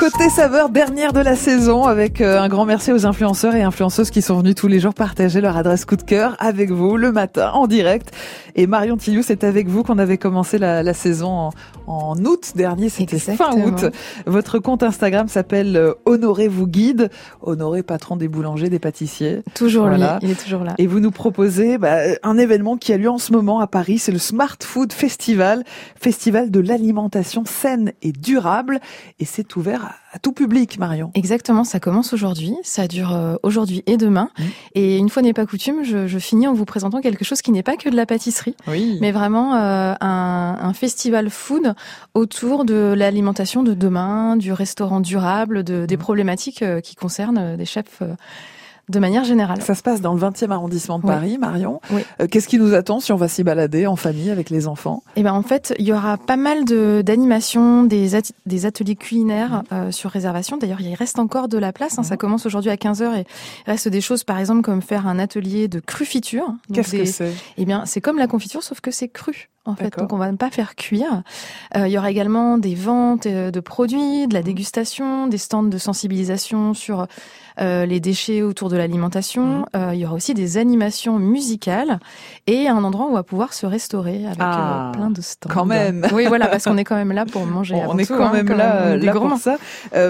Côté saveur, dernière de la saison, avec euh, un grand merci aux influenceurs et influenceuses qui sont venus tous les jours partager leur adresse coup de cœur avec vous le matin en direct. Et Marion Tillou, c'est avec vous qu'on avait commencé la, la saison en, en, août dernier, c'était fin août. Votre compte Instagram s'appelle euh, Honoré vous guide, Honoré patron des boulangers, des pâtissiers. Toujours voilà. lui, il est toujours là. Et vous nous proposez bah, un événement qui a lieu en ce moment à Paris, c'est le Smart Food Festival, festival de l'alimentation saine et durable, et c'est ouvert à tout public, Marion. Exactement, ça commence aujourd'hui, ça dure euh, aujourd'hui et demain. Mmh. Et une fois n'est pas coutume, je, je, finis en vous présentant quelque chose qui n'est pas que de la pâtisserie, oui. mais vraiment euh, un, un, festival food autour de l'alimentation de demain, du restaurant durable, de, des mmh. problématiques euh, qui concernent euh, des chefs de manière générale. Ça se passe dans le 20e arrondissement de Paris, oui. Marion. Oui. Euh, Qu'est-ce qui nous attend si on va s'y balader en famille avec les enfants? Eh ben en fait, il y aura pas mal de d'animations, des, at des ateliers culinaires mmh. euh, sur réservation. D'ailleurs, il reste encore de la place. Hein. Ça commence aujourd'hui à 15h et il reste des choses, par exemple, comme faire un atelier de crufiture. Qu'est-ce que c'est? Eh bien, c'est comme la confiture, sauf que c'est cru en fait. Donc on va ne pas faire cuire. Euh, il y aura également des ventes euh, de produits, de la dégustation, des stands de sensibilisation sur euh, les déchets autour de l'alimentation. Mmh. il y aura aussi des animations musicales et un endroit où on va pouvoir se restaurer avec ah, plein de stands. Quand même. Oui, voilà, parce qu'on est quand même là pour manger. On est tout, quand hein, même quand là, même là pour ça.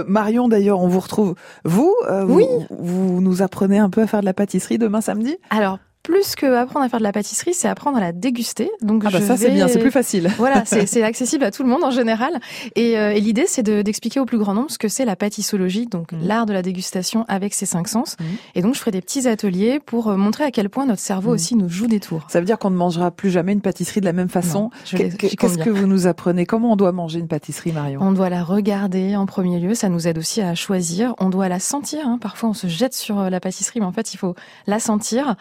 Marion, d'ailleurs, on vous retrouve. Vous, oui. vous, vous nous apprenez un peu à faire de la pâtisserie demain samedi? Alors plus que apprendre à faire de la pâtisserie, c'est apprendre à la déguster. Donc ah bah je ça vais... c'est bien, c'est plus facile. Voilà, c'est accessible à tout le monde en général. Et, euh, et l'idée c'est d'expliquer de, au plus grand nombre ce que c'est la pâtissologie, donc mmh. l'art de la dégustation avec ses cinq sens. Mmh. Et donc je ferai des petits ateliers pour euh, montrer à quel point notre cerveau mmh. aussi nous joue des tours. Ça veut dire qu'on ne mangera plus jamais une pâtisserie de la même façon. Qu'est-ce que vous nous apprenez? Comment on doit manger une pâtisserie, Marion? On doit la regarder en premier lieu. Ça nous aide aussi à choisir. On doit la sentir. Hein. Parfois on se jette sur euh, la pâtisserie, mais en fait il faut la sentir,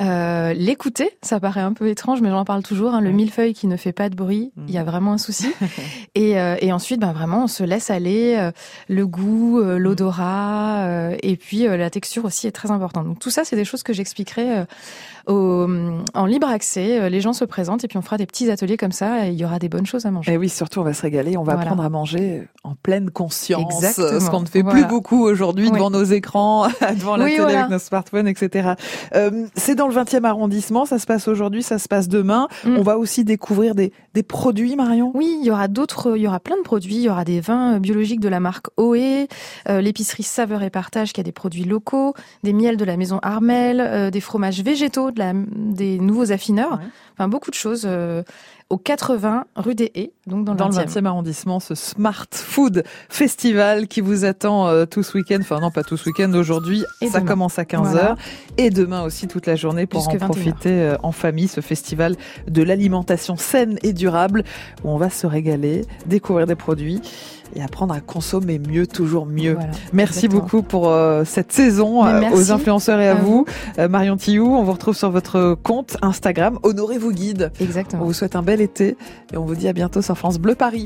euh, l'écouter, ça paraît un peu étrange, mais j'en parle toujours. Hein, le millefeuille qui ne fait pas de bruit, il y a vraiment un souci. et, euh, et, ensuite, ben, vraiment, on se laisse aller. Euh, le goût, euh, l'odorat, euh, et puis euh, la texture aussi est très importante. Donc tout ça, c'est des choses que j'expliquerai au, en libre accès. Les gens se présentent et puis on fera des petits ateliers comme ça. Et il y aura des bonnes choses à manger. Et oui, surtout, on va se régaler. On va voilà. apprendre à manger en pleine conscience, Exactement. ce qu'on ne fait voilà. plus beaucoup aujourd'hui oui. devant nos écrans, devant la oui, télé voilà. avec nos smartphones, etc. c'est dans le 20e arrondissement. Ça se passe aujourd'hui, ça se passe demain. Mm. On va aussi découvrir des, des produits, Marion? Oui, il y aura d'autres, il y aura plein de produits. Il y aura des vins biologiques de la marque OE, euh, l'épicerie Saveur et Partage qui a des produits locaux, des miels de la maison Armel, euh, des fromages végétaux, de la, des nouveaux affineurs. Ouais. Enfin, beaucoup de choses. Euh, au 80 rue des Haies, donc dans, dans le 20e. arrondissement, ce Smart Food Festival qui vous attend euh, tout ce week-end. Enfin non, pas tout ce week-end. Aujourd'hui, ça demain. commence à 15h voilà. et demain aussi toute la journée pour Jusque en profiter euh, en famille. Ce festival de l'alimentation saine et durable où on va se régaler, découvrir des produits et apprendre à consommer mieux, toujours mieux. Voilà, merci exactement. beaucoup pour euh, cette saison euh, aux influenceurs et à, à vous. vous. Marion Tillou, on vous retrouve sur votre compte Instagram. Honorez vous guide. Exactement. On vous souhaite un bel été et on vous dit à bientôt sur France Bleu Paris.